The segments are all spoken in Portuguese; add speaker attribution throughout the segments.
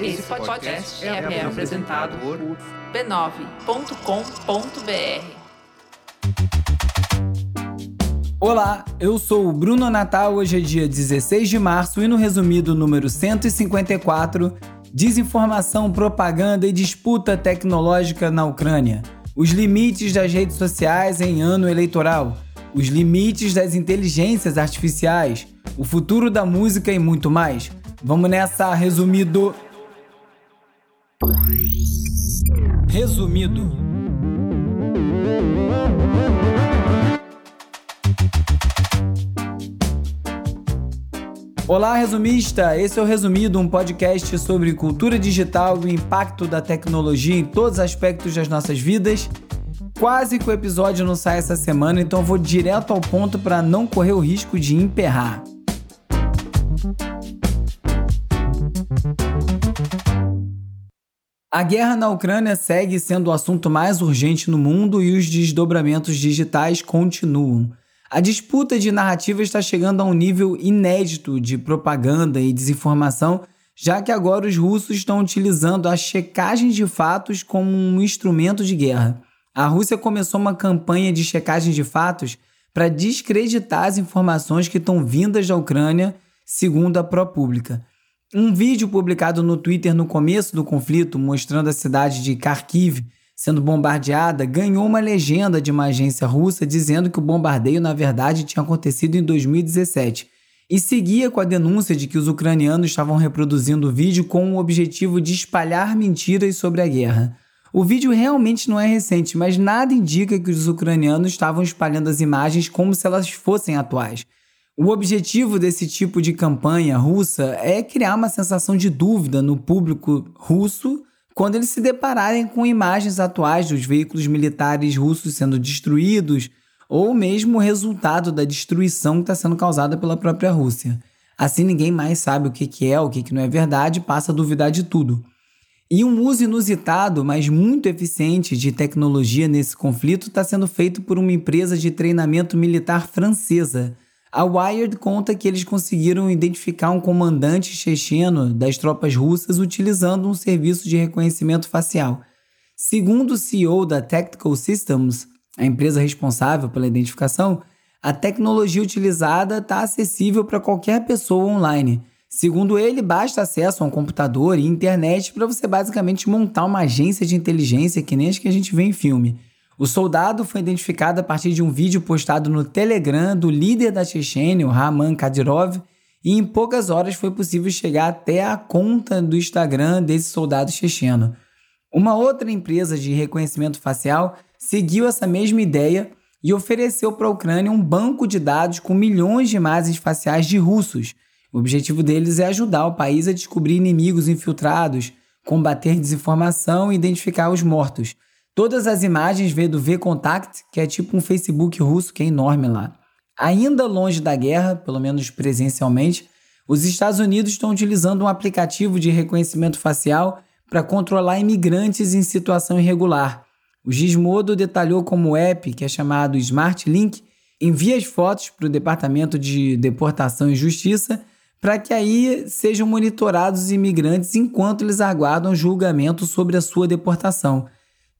Speaker 1: Esse podcast é, é apresentado por b9.com.br.
Speaker 2: Olá, eu sou o Bruno Natal. Hoje é dia 16 de março e no resumido número 154, desinformação, propaganda e disputa tecnológica na Ucrânia. Os limites das redes sociais em ano eleitoral, os limites das inteligências artificiais, o futuro da música e muito mais. Vamos nessa, resumido. Resumido. Olá, resumista! Esse é o Resumido, um podcast sobre cultura digital e o impacto da tecnologia em todos os aspectos das nossas vidas. Quase que o episódio não sai essa semana, então vou direto ao ponto para não correr o risco de emperrar. A guerra na Ucrânia segue sendo o assunto mais urgente no mundo e os desdobramentos digitais continuam. A disputa de narrativa está chegando a um nível inédito de propaganda e desinformação, já que agora os russos estão utilizando a checagem de fatos como um instrumento de guerra. A Rússia começou uma campanha de checagem de fatos para descreditar as informações que estão vindas da Ucrânia, segundo a ProPublica. Um vídeo publicado no Twitter no começo do conflito, mostrando a cidade de Kharkiv sendo bombardeada, ganhou uma legenda de uma agência russa dizendo que o bombardeio, na verdade, tinha acontecido em 2017 e seguia com a denúncia de que os ucranianos estavam reproduzindo o vídeo com o objetivo de espalhar mentiras sobre a guerra. O vídeo realmente não é recente, mas nada indica que os ucranianos estavam espalhando as imagens como se elas fossem atuais. O objetivo desse tipo de campanha russa é criar uma sensação de dúvida no público russo quando eles se depararem com imagens atuais dos veículos militares russos sendo destruídos, ou mesmo o resultado da destruição que está sendo causada pela própria Rússia. Assim ninguém mais sabe o que, é, o que, que não é verdade, passa a duvidar de tudo. E um uso inusitado, mas muito eficiente de tecnologia nesse conflito está sendo feito por uma empresa de treinamento militar francesa, a Wired conta que eles conseguiram identificar um comandante checheno das tropas russas utilizando um serviço de reconhecimento facial. Segundo o CEO da Tactical Systems, a empresa responsável pela identificação, a tecnologia utilizada está acessível para qualquer pessoa online. Segundo ele, basta acesso a um computador e internet para você basicamente montar uma agência de inteligência que nem as que a gente vê em filme. O soldado foi identificado a partir de um vídeo postado no Telegram do líder da Chechênia, o Raman Kadyrov, e em poucas horas foi possível chegar até a conta do Instagram desse soldado checheno. Uma outra empresa de reconhecimento facial seguiu essa mesma ideia e ofereceu para a Ucrânia um banco de dados com milhões de imagens faciais de russos. O objetivo deles é ajudar o país a descobrir inimigos infiltrados, combater desinformação e identificar os mortos. Todas as imagens vêm do V-Contact, que é tipo um Facebook russo que é enorme lá. Ainda longe da guerra, pelo menos presencialmente, os Estados Unidos estão utilizando um aplicativo de reconhecimento facial para controlar imigrantes em situação irregular. O Gizmodo detalhou como o app, que é chamado Smart Link, envia as fotos para o Departamento de Deportação e Justiça para que aí sejam monitorados os imigrantes enquanto eles aguardam julgamento sobre a sua deportação.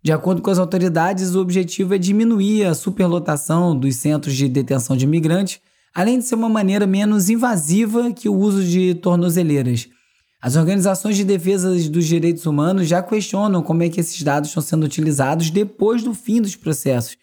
Speaker 2: De acordo com as autoridades, o objetivo é diminuir a superlotação dos centros de detenção de imigrantes, além de ser uma maneira menos invasiva que o uso de tornozeleiras. As organizações de defesa dos direitos humanos já questionam como é que esses dados estão sendo utilizados depois do fim dos processos.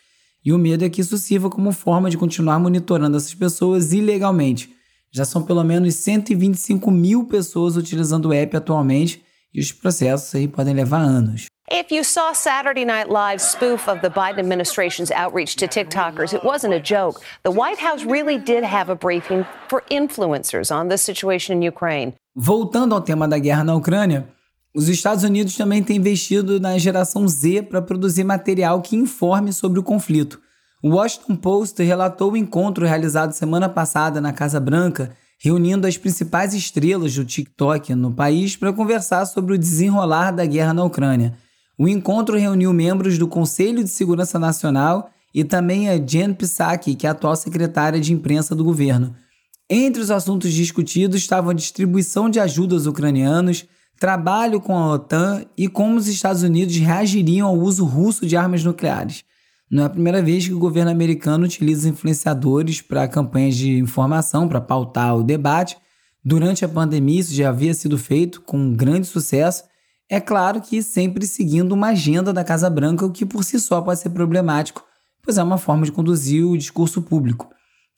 Speaker 2: E o medo é que isso sirva como forma de continuar monitorando essas pessoas ilegalmente. Já são pelo menos 125 mil pessoas utilizando o app atualmente e os processos aí podem levar anos.
Speaker 3: If you saw Saturday Night Live's spoof of the Biden administration's outreach to TikTokers, it wasn't a joke. The White House really did have a briefing for influencers on the situation in Ukraine.
Speaker 2: Voltando ao tema da guerra na Ucrânia, os Estados Unidos também têm investido na geração Z para produzir material que informe sobre o conflito. O Washington Post relatou o encontro realizado semana passada na Casa Branca, reunindo as principais estrelas do TikTok no país para conversar sobre o desenrolar da guerra na Ucrânia. O encontro reuniu membros do Conselho de Segurança Nacional e também a Jen Psaki, que é a atual secretária de imprensa do governo. Entre os assuntos discutidos estavam a distribuição de ajuda aos ucranianos, trabalho com a OTAN e como os Estados Unidos reagiriam ao uso russo de armas nucleares. Não é a primeira vez que o governo americano utiliza influenciadores para campanhas de informação, para pautar o debate. Durante a pandemia, isso já havia sido feito com grande sucesso. É claro que sempre seguindo uma agenda da Casa Branca, o que por si só pode ser problemático, pois é uma forma de conduzir o discurso público.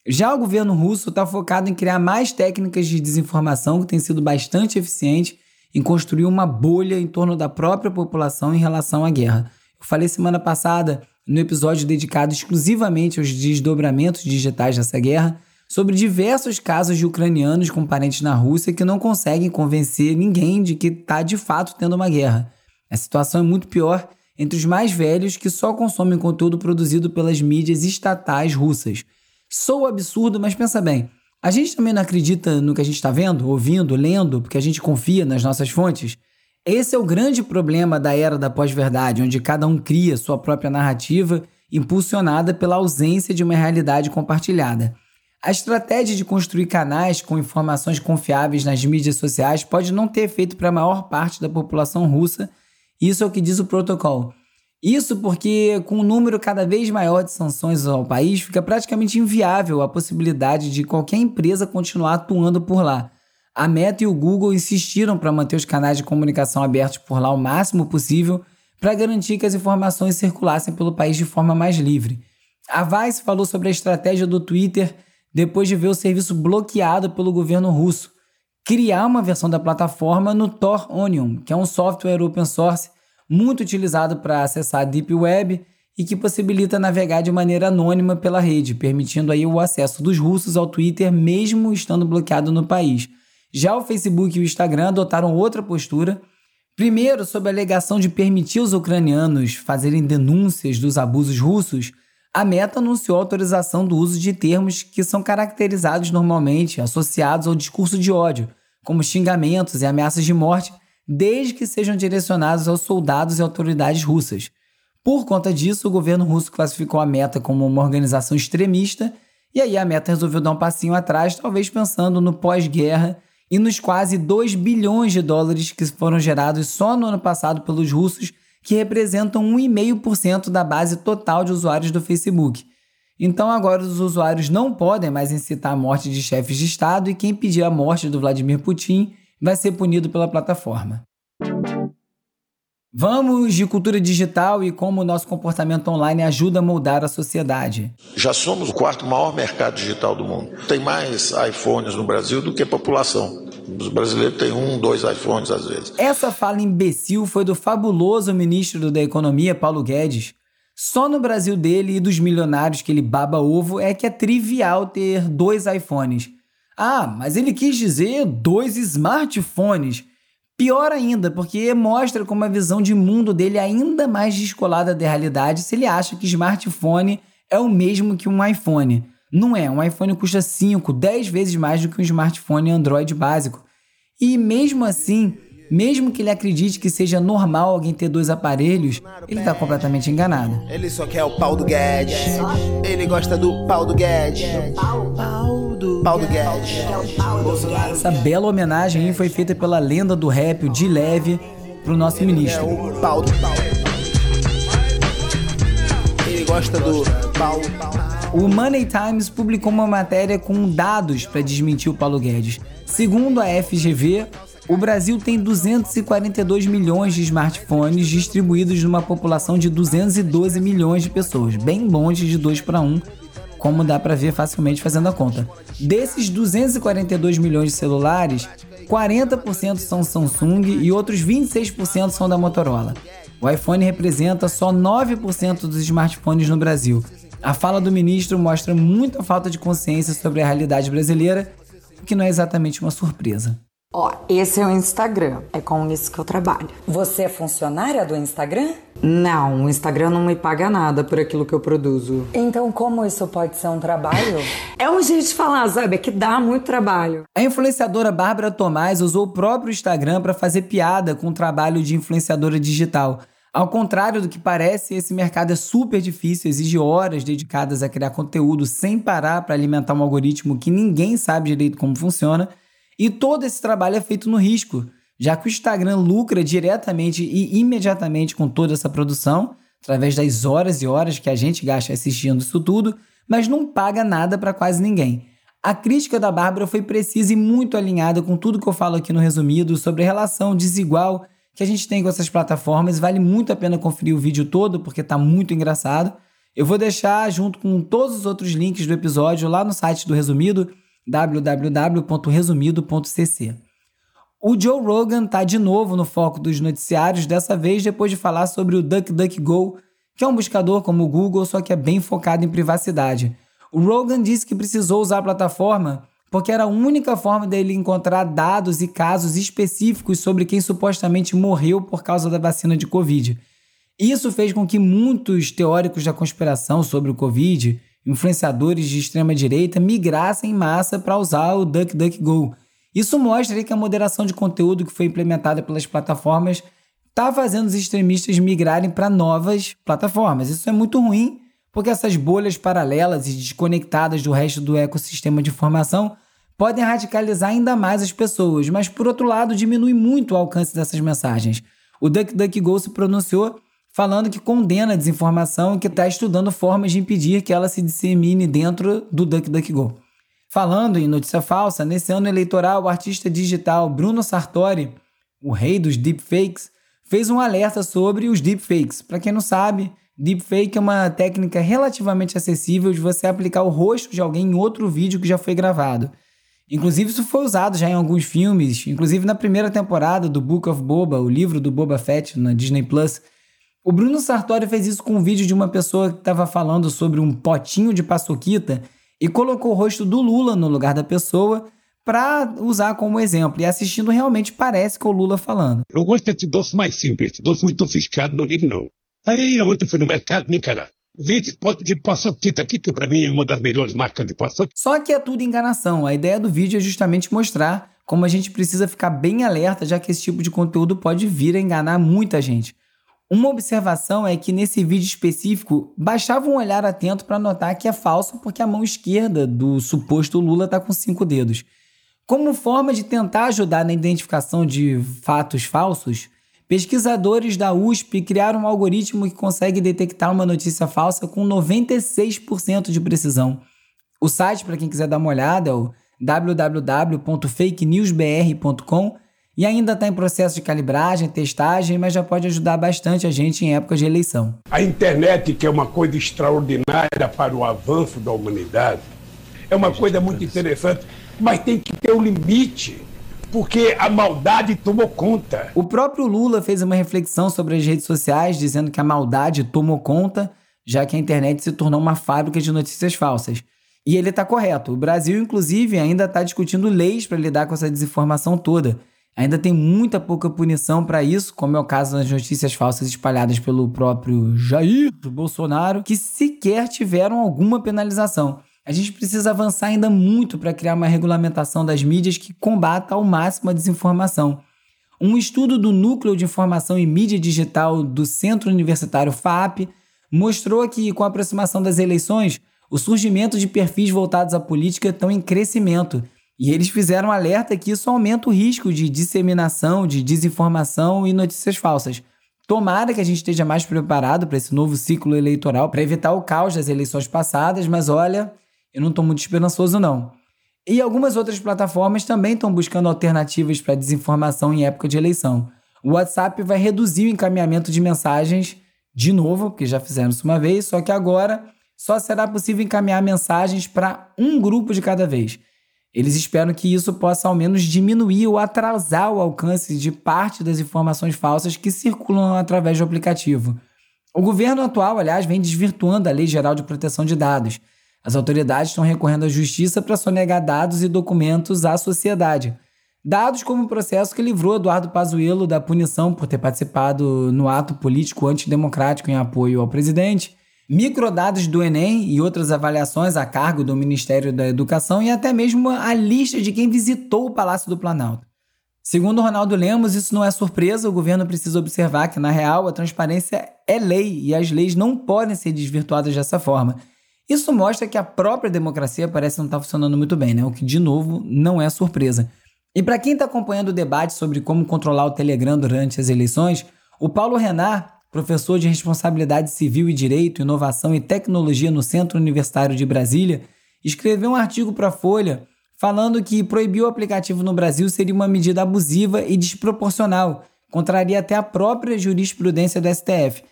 Speaker 2: Já o governo russo está focado em criar mais técnicas de desinformação, que tem sido bastante eficiente em construir uma bolha em torno da própria população em relação à guerra. Eu falei semana passada, no episódio dedicado exclusivamente aos desdobramentos digitais dessa guerra, sobre diversos casos de ucranianos com parentes na Rússia que não conseguem convencer ninguém de que está de fato tendo uma guerra. A situação é muito pior entre os mais velhos que só consomem conteúdo produzido pelas mídias estatais russas. Sou absurdo, mas pensa bem. A gente também não acredita no que a gente está vendo, ouvindo, lendo, porque a gente confia nas nossas fontes? Esse é o grande problema da era da pós-verdade, onde cada um cria sua própria narrativa, impulsionada pela ausência de uma realidade compartilhada. A estratégia de construir canais com informações confiáveis nas mídias sociais pode não ter efeito para a maior parte da população russa, isso é o que diz o protocolo. Isso porque, com um número cada vez maior de sanções ao país, fica praticamente inviável a possibilidade de qualquer empresa continuar atuando por lá. A Meta e o Google insistiram para manter os canais de comunicação abertos por lá o máximo possível para garantir que as informações circulassem pelo país de forma mais livre. A Vice falou sobre a estratégia do Twitter depois de ver o serviço bloqueado pelo governo russo. Criar uma versão da plataforma no Tor Onion, que é um software open source muito utilizado para acessar a Deep Web e que possibilita navegar de maneira anônima pela rede, permitindo aí o acesso dos russos ao Twitter mesmo estando bloqueado no país. Já o Facebook e o Instagram adotaram outra postura. Primeiro, sob a alegação de permitir os ucranianos fazerem denúncias dos abusos russos, a Meta anunciou a autorização do uso de termos que são caracterizados normalmente associados ao discurso de ódio, como xingamentos e ameaças de morte, desde que sejam direcionados aos soldados e autoridades russas. Por conta disso, o governo russo classificou a Meta como uma organização extremista, e aí a Meta resolveu dar um passinho atrás, talvez pensando no pós-guerra e nos quase 2 bilhões de dólares que foram gerados só no ano passado pelos russos, que representam 1,5% da base total de usuários do Facebook. Então agora os usuários não podem mais incitar a morte de chefes de Estado e quem pedir a morte do Vladimir Putin vai ser punido pela plataforma. Vamos de cultura digital e como o nosso comportamento online ajuda a moldar a sociedade.
Speaker 4: Já somos o quarto maior mercado digital do mundo. Tem mais iPhones no Brasil do que população. Os brasileiros têm um, dois iPhones às vezes.
Speaker 2: Essa fala imbecil foi do fabuloso ministro da Economia, Paulo Guedes. Só no Brasil dele e dos milionários que ele baba ovo é que é trivial ter dois iPhones. Ah, mas ele quis dizer dois smartphones. Pior ainda, porque mostra como a visão de mundo dele é ainda mais descolada da realidade se ele acha que smartphone é o mesmo que um iPhone. Não é, um iPhone custa 5, 10 vezes mais do que um smartphone Android básico. E mesmo assim, mesmo que ele acredite que seja normal alguém ter dois aparelhos, ele está completamente enganado.
Speaker 5: Ele só quer o pau do Guedes. Ele gosta do pau do Guedes. Pau do Guedes.
Speaker 2: Essa bela homenagem foi feita pela lenda do rap, o D-Leve, pro nosso ministro.
Speaker 5: O pau do pau. Ele gosta do pau.
Speaker 2: O Money Times publicou uma matéria com dados para desmentir o Paulo Guedes. Segundo a FGV, o Brasil tem 242 milhões de smartphones distribuídos numa população de 212 milhões de pessoas, bem longe de 2 para 1, como dá para ver facilmente fazendo a conta. Desses 242 milhões de celulares, 40% são Samsung e outros 26% são da Motorola. O iPhone representa só 9% dos smartphones no Brasil. A fala do ministro mostra muita falta de consciência sobre a realidade brasileira, o que não é exatamente uma surpresa.
Speaker 6: Ó, esse é o Instagram. É com isso que eu trabalho.
Speaker 7: Você é funcionária do Instagram?
Speaker 6: Não, o Instagram não me paga nada por aquilo que eu produzo.
Speaker 7: Então, como isso pode ser um trabalho?
Speaker 6: É um jeito de falar, sabe? É que dá muito trabalho.
Speaker 2: A influenciadora Bárbara Tomás usou o próprio Instagram para fazer piada com o trabalho de influenciadora digital. Ao contrário do que parece, esse mercado é super difícil, exige horas dedicadas a criar conteúdo sem parar para alimentar um algoritmo que ninguém sabe direito como funciona, e todo esse trabalho é feito no risco, já que o Instagram lucra diretamente e imediatamente com toda essa produção, através das horas e horas que a gente gasta assistindo isso tudo, mas não paga nada para quase ninguém. A crítica da Bárbara foi precisa e muito alinhada com tudo que eu falo aqui no resumido sobre a relação desigual que a gente tem com essas plataformas. Vale muito a pena conferir o vídeo todo, porque está muito engraçado. Eu vou deixar junto com todos os outros links do episódio lá no site do Resumido, www.resumido.cc. O Joe Rogan está de novo no foco dos noticiários, dessa vez depois de falar sobre o DuckDuckGo, que é um buscador como o Google, só que é bem focado em privacidade. O Rogan disse que precisou usar a plataforma porque era a única forma dele encontrar dados e casos específicos sobre quem supostamente morreu por causa da vacina de Covid. Isso fez com que muitos teóricos da conspiração sobre o Covid, influenciadores de extrema direita, migrassem em massa para usar o DuckDuckGo. Isso mostra que a moderação de conteúdo que foi implementada pelas plataformas está fazendo os extremistas migrarem para novas plataformas. Isso é muito ruim, porque essas bolhas paralelas e desconectadas do resto do ecossistema de informação podem radicalizar ainda mais as pessoas, mas por outro lado diminui muito o alcance dessas mensagens. O DuckDuckGo se pronunciou falando que condena a desinformação e que está estudando formas de impedir que ela se dissemine dentro do DuckDuckGo. Falando em notícia falsa, nesse ano eleitoral, o artista digital Bruno Sartori, o rei dos deepfakes, fez um alerta sobre os deepfakes. Para quem não sabe, deepfake é uma técnica relativamente acessível de você aplicar o rosto de alguém em outro vídeo que já foi gravado. Inclusive, isso foi usado já em alguns filmes, inclusive na primeira temporada do Book of Boba, o livro do Boba Fett na Disney Plus. O Bruno Sartori fez isso com um vídeo de uma pessoa que estava falando sobre um potinho de paçoquita e colocou o rosto do Lula no lugar da pessoa para usar como exemplo. E assistindo realmente parece que é o Lula falando.
Speaker 8: Eu gosto de doce mais simples, doce muito sofisticado, não ligo não. Aí ontem fui no mercado, me cara. Vi esse pote de paçoquita aqui, que para mim é uma das melhores marcas de paçoquita.
Speaker 2: Só que é tudo enganação. A ideia do vídeo é justamente mostrar como a gente precisa ficar bem alerta, já que esse tipo de conteúdo pode vir a enganar muita gente. Uma observação é que nesse vídeo específico bastava um olhar atento para notar que é falso porque a mão esquerda do suposto Lula está com cinco dedos. Como forma de tentar ajudar na identificação de fatos falsos, Pesquisadores da USP criaram um algoritmo que consegue detectar uma notícia falsa com 96% de precisão. O site, para quem quiser dar uma olhada, é o www.fakenewsbr.com e ainda está em processo de calibragem, testagem, mas já pode ajudar bastante a gente em épocas de eleição.
Speaker 8: A internet, que é uma coisa extraordinária para o avanço da humanidade, é uma coisa muito interessante, mas tem que ter um limite porque a maldade tomou conta.
Speaker 2: O próprio Lula fez uma reflexão sobre as redes sociais, dizendo que a maldade tomou conta, já que a internet se tornou uma fábrica de notícias falsas. E ele está correto. O Brasil, inclusive, ainda está discutindo leis para lidar com essa desinformação toda. Ainda tem muita pouca punição para isso, como é o caso das notícias falsas espalhadas pelo próprio Jair Bolsonaro, que sequer tiveram alguma penalização. A gente precisa avançar ainda muito para criar uma regulamentação das mídias que combata ao máximo a desinformação. Um estudo do Núcleo de Informação e Mídia Digital do Centro Universitário FAP mostrou que, com a aproximação das eleições, o surgimento de perfis voltados à política estão em crescimento. E eles fizeram alerta que isso aumenta o risco de disseminação, de desinformação e notícias falsas. Tomara que a gente esteja mais preparado para esse novo ciclo eleitoral, para evitar o caos das eleições passadas, mas olha, eu não estou muito esperançoso, não. E algumas outras plataformas também estão buscando alternativas para desinformação em época de eleição. O WhatsApp vai reduzir o encaminhamento de mensagens de novo, porque já fizeram isso uma vez, só que agora só será possível encaminhar mensagens para um grupo de cada vez. Eles esperam que isso possa ao menos diminuir ou atrasar o alcance de parte das informações falsas que circulam através do aplicativo. O governo atual, aliás, vem desvirtuando a Lei Geral de Proteção de Dados as autoridades estão recorrendo à justiça para sonegar dados e documentos à sociedade. Dados como o processo que livrou Eduardo Pazuello da punição por ter participado no ato político antidemocrático em apoio ao presidente, microdados do Enem e outras avaliações a cargo do Ministério da Educação e até mesmo a lista de quem visitou o Palácio do Planalto. Segundo Ronaldo Lemos, isso não é surpresa, o governo precisa observar que, na real, a transparência é lei e as leis não podem ser desvirtuadas dessa forma. Isso mostra que a própria democracia parece não estar funcionando muito bem, né? O que, de novo, não é surpresa. E para quem está acompanhando o debate sobre como controlar o Telegram durante as eleições, o Paulo Renard, professor de Responsabilidade Civil e Direito, Inovação e Tecnologia no Centro Universitário de Brasília, escreveu um artigo para a Folha falando que proibir o aplicativo no Brasil seria uma medida abusiva e desproporcional, contraria até a própria jurisprudência do STF.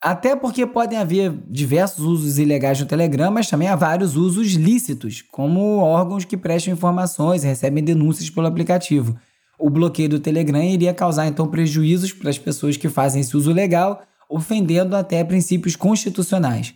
Speaker 2: Até porque podem haver diversos usos ilegais no Telegram, mas também há vários usos lícitos, como órgãos que prestam informações e recebem denúncias pelo aplicativo. O bloqueio do Telegram iria causar então prejuízos para as pessoas que fazem esse uso legal, ofendendo até princípios constitucionais.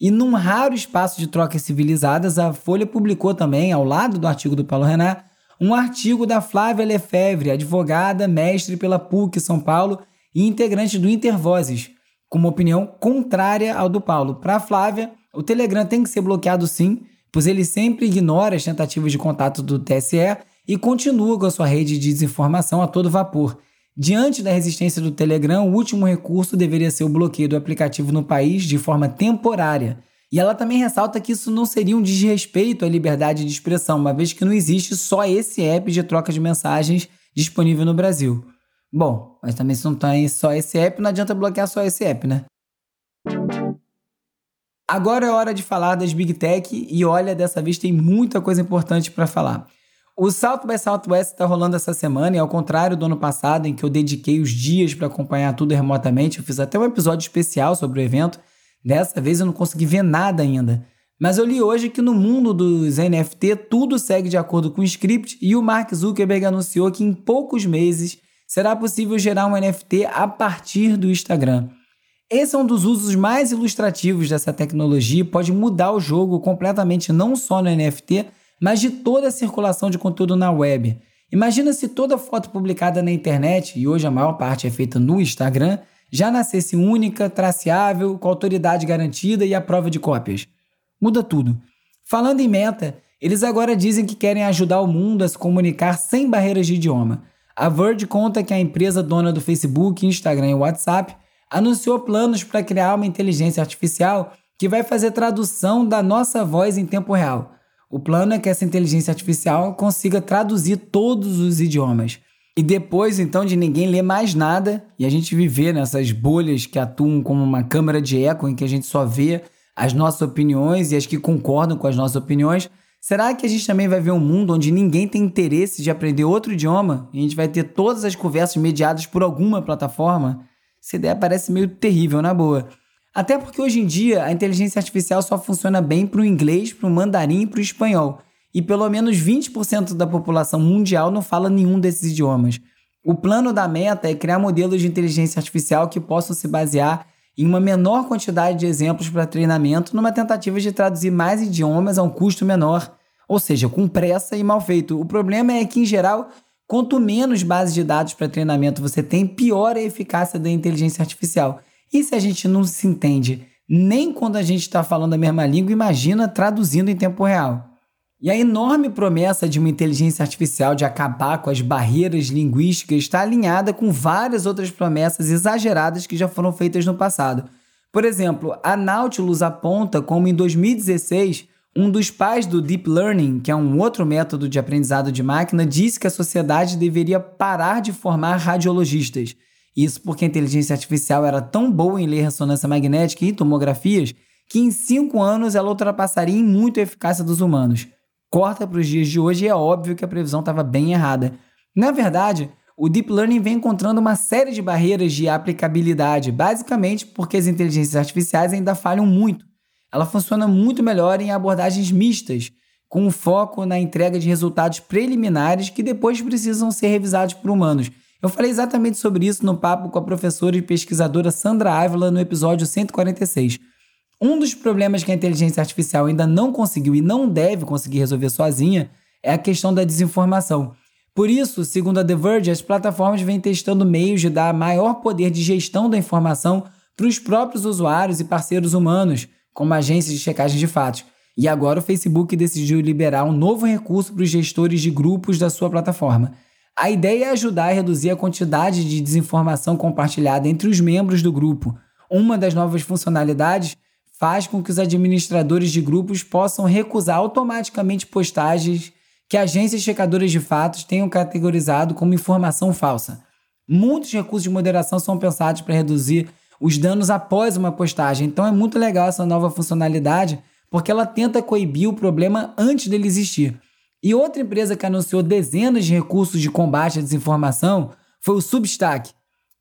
Speaker 2: E num raro espaço de trocas civilizadas, a Folha publicou também, ao lado do artigo do Paulo Renan, um artigo da Flávia Lefebvre, advogada, mestre pela PUC São Paulo e integrante do Intervozes, com uma opinião contrária ao do Paulo. Para a Flávia, o Telegram tem que ser bloqueado sim, pois ele sempre ignora as tentativas de contato do TSE e continua com a sua rede de desinformação a todo vapor. Diante da resistência do Telegram, o último recurso deveria ser o bloqueio do aplicativo no país de forma temporária. E ela também ressalta que isso não seria um desrespeito à liberdade de expressão, uma vez que não existe só esse app de troca de mensagens disponível no Brasil. Bom, mas também se não tem só esse app, não adianta bloquear só esse app, né? Agora é hora de falar das Big Tech e olha, dessa vez tem muita coisa importante para falar. O South by Southwest está rolando essa semana e ao contrário do ano passado, em que eu dediquei os dias para acompanhar tudo remotamente, eu fiz até um episódio especial sobre o evento. Dessa vez eu não consegui ver nada ainda. Mas eu li hoje que no mundo dos NFT tudo segue de acordo com o script e o Mark Zuckerberg anunciou que em poucos meses será possível gerar um NFT a partir do Instagram. Esse é um dos usos mais ilustrativos dessa tecnologia e pode mudar o jogo completamente não só no NFT, mas de toda a circulação de conteúdo na web. Imagina se toda foto publicada na internet, e hoje a maior parte é feita no Instagram, já nascesse única, traceável, com autoridade garantida e a prova de cópias. Muda tudo. Falando em meta, eles agora dizem que querem ajudar o mundo a se comunicar sem barreiras de idioma. A Verge conta que a empresa dona do Facebook, Instagram e WhatsApp anunciou planos para criar uma inteligência artificial que vai fazer tradução da nossa voz em tempo real. O plano é que essa inteligência artificial consiga traduzir todos os idiomas. E depois, então, de ninguém ler mais nada e a gente viver nessas bolhas que atuam como uma câmara de eco em que a gente só vê as nossas opiniões e as que concordam com as nossas opiniões, será que a gente também vai ver um mundo onde ninguém tem interesse de aprender outro idioma e a gente vai ter todas as conversas mediadas por alguma plataforma? Essa ideia parece meio terrível, na boa. Até porque hoje em dia a inteligência artificial só funciona bem para o inglês, para o mandarim e para o espanhol. E pelo menos 20% da população mundial não fala nenhum desses idiomas. O plano da meta é criar modelos de inteligência artificial que possam se basear em uma menor quantidade de exemplos para treinamento, numa tentativa de traduzir mais idiomas a um custo menor, ou seja, com pressa e mal feito. O problema é que, em geral, quanto menos bases de dados para treinamento você tem, pior é a eficácia da inteligência artificial. E se a gente não se entende nem quando a gente está falando a mesma língua, imagina traduzindo em tempo real. E a enorme promessa de uma inteligência artificial de acabar com as barreiras linguísticas está alinhada com várias outras promessas exageradas que já foram feitas no passado. Por exemplo, a Nautilus aponta como em 2016 um dos pais do Deep Learning, que é um outro método de aprendizado de máquina, disse que a sociedade deveria parar de formar radiologistas. Isso porque a inteligência artificial era tão boa em ler ressonância magnética e tomografias que em cinco anos ela ultrapassaria em muito a eficácia dos humanos. Corta para os dias de hoje e é óbvio que a previsão estava bem errada. Na verdade, o Deep Learning vem encontrando uma série de barreiras de aplicabilidade, basicamente porque as inteligências artificiais ainda falham muito. Ela funciona muito melhor em abordagens mistas, com foco na entrega de resultados preliminares que depois precisam ser revisados por humanos. Eu falei exatamente sobre isso no papo com a professora e pesquisadora Sandra Ávila no episódio 146. Um dos problemas que a inteligência artificial ainda não conseguiu e não deve conseguir resolver sozinha é a questão da desinformação. Por isso, segundo a The Verge, as plataformas vêm testando meios de dar maior poder de gestão da informação para os próprios usuários e parceiros humanos, como agências de checagem de fatos. E agora o Facebook decidiu liberar um novo recurso para os gestores de grupos da sua plataforma. A ideia é ajudar a reduzir a quantidade de desinformação compartilhada entre os membros do grupo. Uma das novas funcionalidades faz com que os administradores de grupos possam recusar automaticamente postagens que agências checadoras de fatos tenham categorizado como informação falsa. Muitos recursos de moderação são pensados para reduzir os danos após uma postagem, então é muito legal essa nova funcionalidade porque ela tenta coibir o problema antes dele existir. E outra empresa que anunciou dezenas de recursos de combate à desinformação foi o Substack.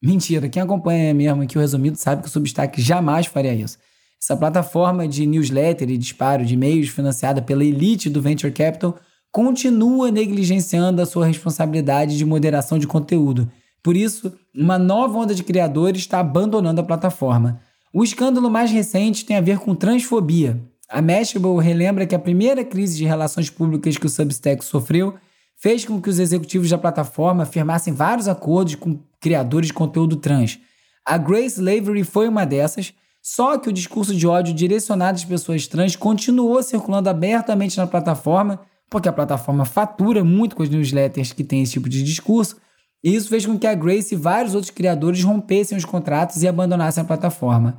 Speaker 2: Mentira, quem acompanha mesmo aqui o resumido sabe que o Substack jamais faria isso. Essa plataforma de newsletter e disparo de e-mails financiada pela elite do Venture Capital continua negligenciando a sua responsabilidade de moderação de conteúdo. Por isso, uma nova onda de criadores está abandonando a plataforma. O escândalo mais recente tem a ver com transfobia. A Mashable relembra que a primeira crise de relações públicas que o Substack sofreu fez com que os executivos da plataforma firmassem vários acordos com criadores de conteúdo trans. A Grace Lavery foi uma dessas, só que o discurso de ódio direcionado às pessoas trans continuou circulando abertamente na plataforma, porque a plataforma fatura muito com as newsletters que têm esse tipo de discurso, e isso fez com que a Grace e vários outros criadores rompessem os contratos e abandonassem a plataforma.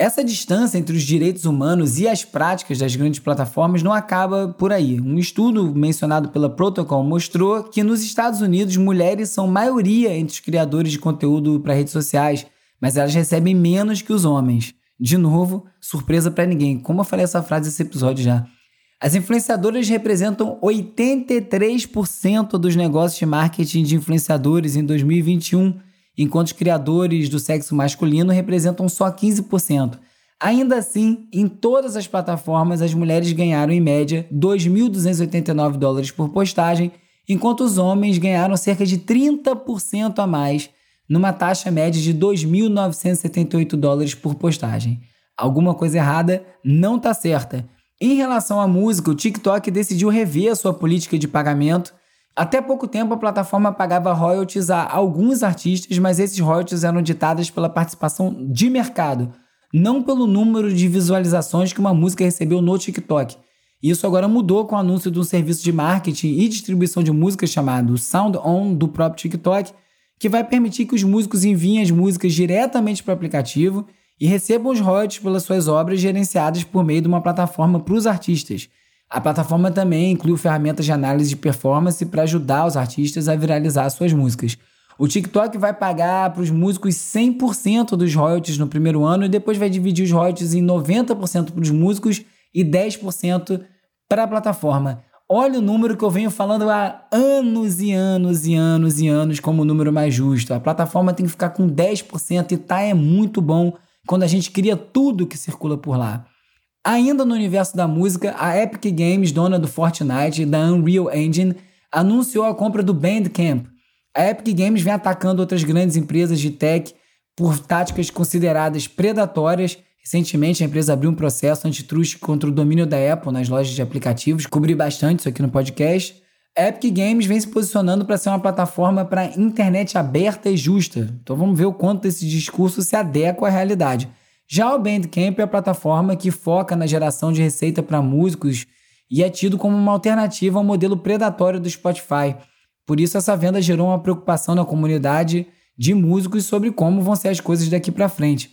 Speaker 2: Essa distância entre os direitos humanos e as práticas das grandes plataformas não acaba por aí. Um estudo mencionado pela Protocol mostrou que nos Estados Unidos mulheres são maioria entre os criadores de conteúdo para redes sociais, mas elas recebem menos que os homens. De novo, surpresa para ninguém. Como eu falei essa frase nesse episódio já. As influenciadoras representam 83% dos negócios de marketing de influenciadores em 2021 enquanto os criadores do sexo masculino representam só 15%. Ainda assim, em todas as plataformas, as mulheres ganharam em média 2.289 dólares por postagem, enquanto os homens ganharam cerca de 30% a mais, numa taxa média de 2.978 dólares por postagem. Alguma coisa errada não está certa. Em relação à música, o TikTok decidiu rever a sua política de pagamento até pouco tempo, a plataforma pagava royalties a alguns artistas, mas esses royalties eram ditados pela participação de mercado, não pelo número de visualizações que uma música recebeu no TikTok. Isso agora mudou com o anúncio de um serviço de marketing e distribuição de música chamado Sound On do próprio TikTok, que vai permitir que os músicos enviem as músicas diretamente para o aplicativo e recebam os royalties pelas suas obras gerenciadas por meio de uma plataforma para os artistas. A plataforma também inclui ferramentas de análise de performance para ajudar os artistas a viralizar suas músicas. O TikTok vai pagar para os músicos 100% dos royalties no primeiro ano e depois vai dividir os royalties em 90% para os músicos e 10% para a plataforma. Olha o número que eu venho falando há anos e anos e anos e anos como o número mais justo. A plataforma tem que ficar com 10% e tá é muito bom quando a gente cria tudo que circula por lá. Ainda no universo da música, a Epic Games, dona do Fortnite e da Unreal Engine, anunciou a compra do Bandcamp. A Epic Games vem atacando outras grandes empresas de tech por táticas consideradas predatórias. Recentemente, a empresa abriu um processo antitruste contra o domínio da Apple nas lojas de aplicativos. Cobri bastante isso aqui no podcast. A Epic Games vem se posicionando para ser uma plataforma para internet aberta e justa. Então vamos ver o quanto esse discurso se adequa à realidade. Já o Bandcamp é a plataforma que foca na geração de receita para músicos e é tido como uma alternativa ao modelo predatório do Spotify. Por isso, essa venda gerou uma preocupação na comunidade de músicos sobre como vão ser as coisas daqui para frente.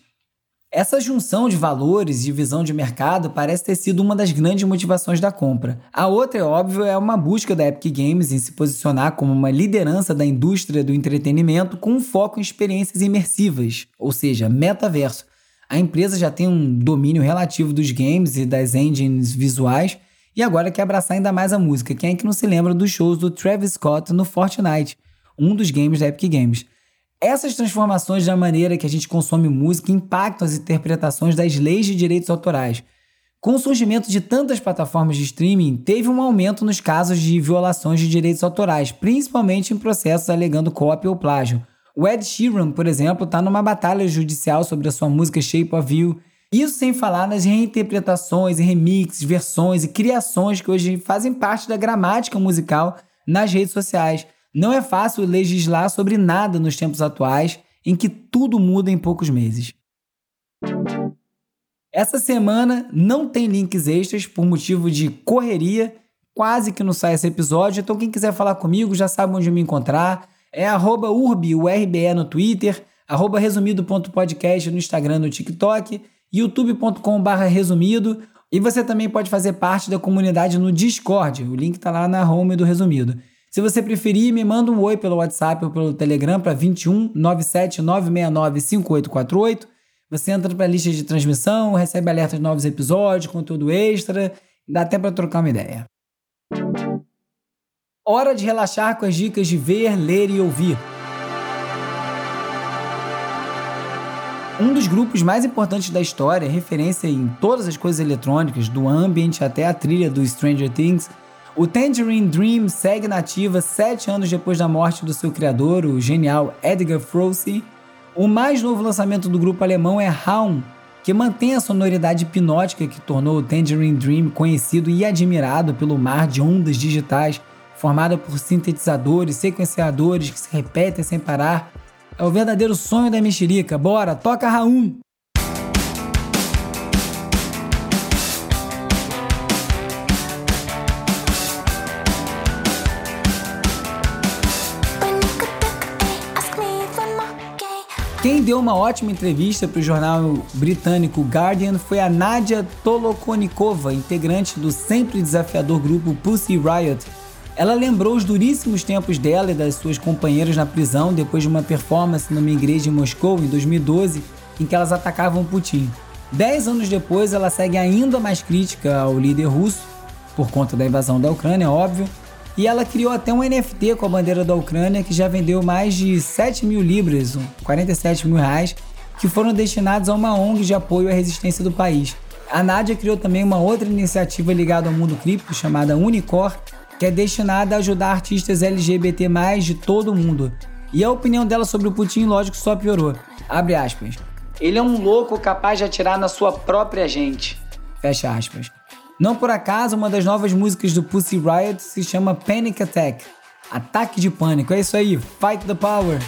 Speaker 2: Essa junção de valores e visão de mercado parece ter sido uma das grandes motivações da compra. A outra, é óbvio, é uma busca da Epic Games em se posicionar como uma liderança da indústria do entretenimento com foco em experiências imersivas, ou seja, metaverso a empresa já tem um domínio relativo dos games e das engines visuais e agora quer abraçar ainda mais a música. Quem é que não se lembra dos shows do Travis Scott no Fortnite, um dos games da Epic Games? Essas transformações na maneira que a gente consome música impactam as interpretações das leis de direitos autorais. Com o surgimento de tantas plataformas de streaming, teve um aumento nos casos de violações de direitos autorais, principalmente em processos alegando cópia ou plágio. O Ed Sheeran, por exemplo, está numa batalha judicial sobre a sua música Shape of You. Isso sem falar nas reinterpretações, remixes, versões e criações que hoje fazem parte da gramática musical nas redes sociais. Não é fácil legislar sobre nada nos tempos atuais, em que tudo muda em poucos meses. Essa semana não tem links extras por motivo de correria quase que não sai esse episódio, então quem quiser falar comigo já sabe onde me encontrar. É arroba URBE no Twitter, arroba resumido.podcast no Instagram, no TikTok, youtube.com.br resumido. E você também pode fazer parte da comunidade no Discord. O link está lá na home do Resumido. Se você preferir, me manda um oi pelo WhatsApp ou pelo Telegram para 21 97 969 5848. Você entra para a lista de transmissão, recebe alertas de novos episódios, conteúdo extra, dá até para trocar uma ideia. Hora de relaxar com as dicas de ver, ler e ouvir. Um dos grupos mais importantes da história, referência em todas as coisas eletrônicas, do ambiente até a trilha do Stranger Things, o Tangerine Dream segue nativa sete anos depois da morte do seu criador, o genial Edgar Froese. O mais novo lançamento do grupo alemão é Raum, que mantém a sonoridade hipnótica que tornou o Tangerine Dream conhecido e admirado pelo mar de ondas digitais, formada por sintetizadores, sequenciadores que se repetem sem parar é o verdadeiro sonho da mexerica. Bora, toca Raum! Quem deu uma ótima entrevista para o jornal britânico Guardian foi a Nadia Tolokonikova, integrante do sempre desafiador grupo Pussy Riot, ela lembrou os duríssimos tempos dela e das suas companheiras na prisão depois de uma performance numa igreja em Moscou em 2012 em que elas atacavam Putin. Dez anos depois, ela segue ainda mais crítica ao líder russo, por conta da invasão da Ucrânia, óbvio, e ela criou até um NFT com a bandeira da Ucrânia que já vendeu mais de 7 mil libras, 47 mil reais, que foram destinados a uma ONG de apoio à resistência do país. A Nádia criou também uma outra iniciativa ligada ao mundo cripto chamada Unicor, que é destinada a ajudar artistas LGBT+, de todo o mundo. E a opinião dela sobre o Putin, lógico, só piorou. Abre aspas. Ele é um louco capaz de atirar na sua própria gente. Fecha aspas. Não por acaso, uma das novas músicas do Pussy Riot se chama Panic Attack. Ataque de pânico. É isso aí. Fight the power.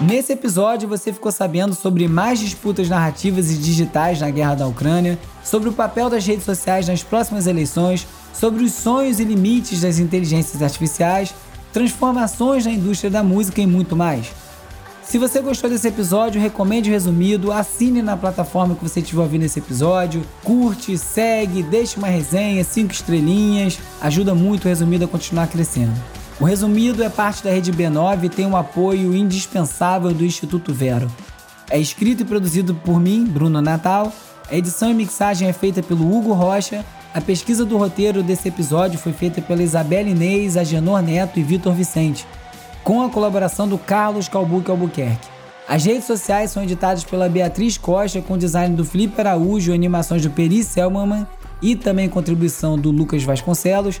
Speaker 2: Nesse episódio, você ficou sabendo sobre mais disputas narrativas e digitais na guerra da Ucrânia, sobre o papel das redes sociais nas próximas eleições, sobre os sonhos e limites das inteligências artificiais, transformações na indústria da música e muito mais. Se você gostou desse episódio, recomende o resumido, assine na plataforma que você estiver ouvindo esse episódio, curte, segue, deixe uma resenha, cinco estrelinhas, ajuda muito o resumido a continuar crescendo. O resumido é parte da rede B9 e tem um apoio indispensável do Instituto Vero. É escrito e produzido por mim, Bruno Natal. A edição e mixagem é feita pelo Hugo Rocha. A pesquisa do roteiro desse episódio foi feita pela Isabela Inês, Agenor Neto e Vitor Vicente, com a colaboração do Carlos Calbuque Albuquerque. As redes sociais são editadas pela Beatriz Costa, com design do Felipe Araújo, animações do Peri Selmanman e também contribuição do Lucas Vasconcelos.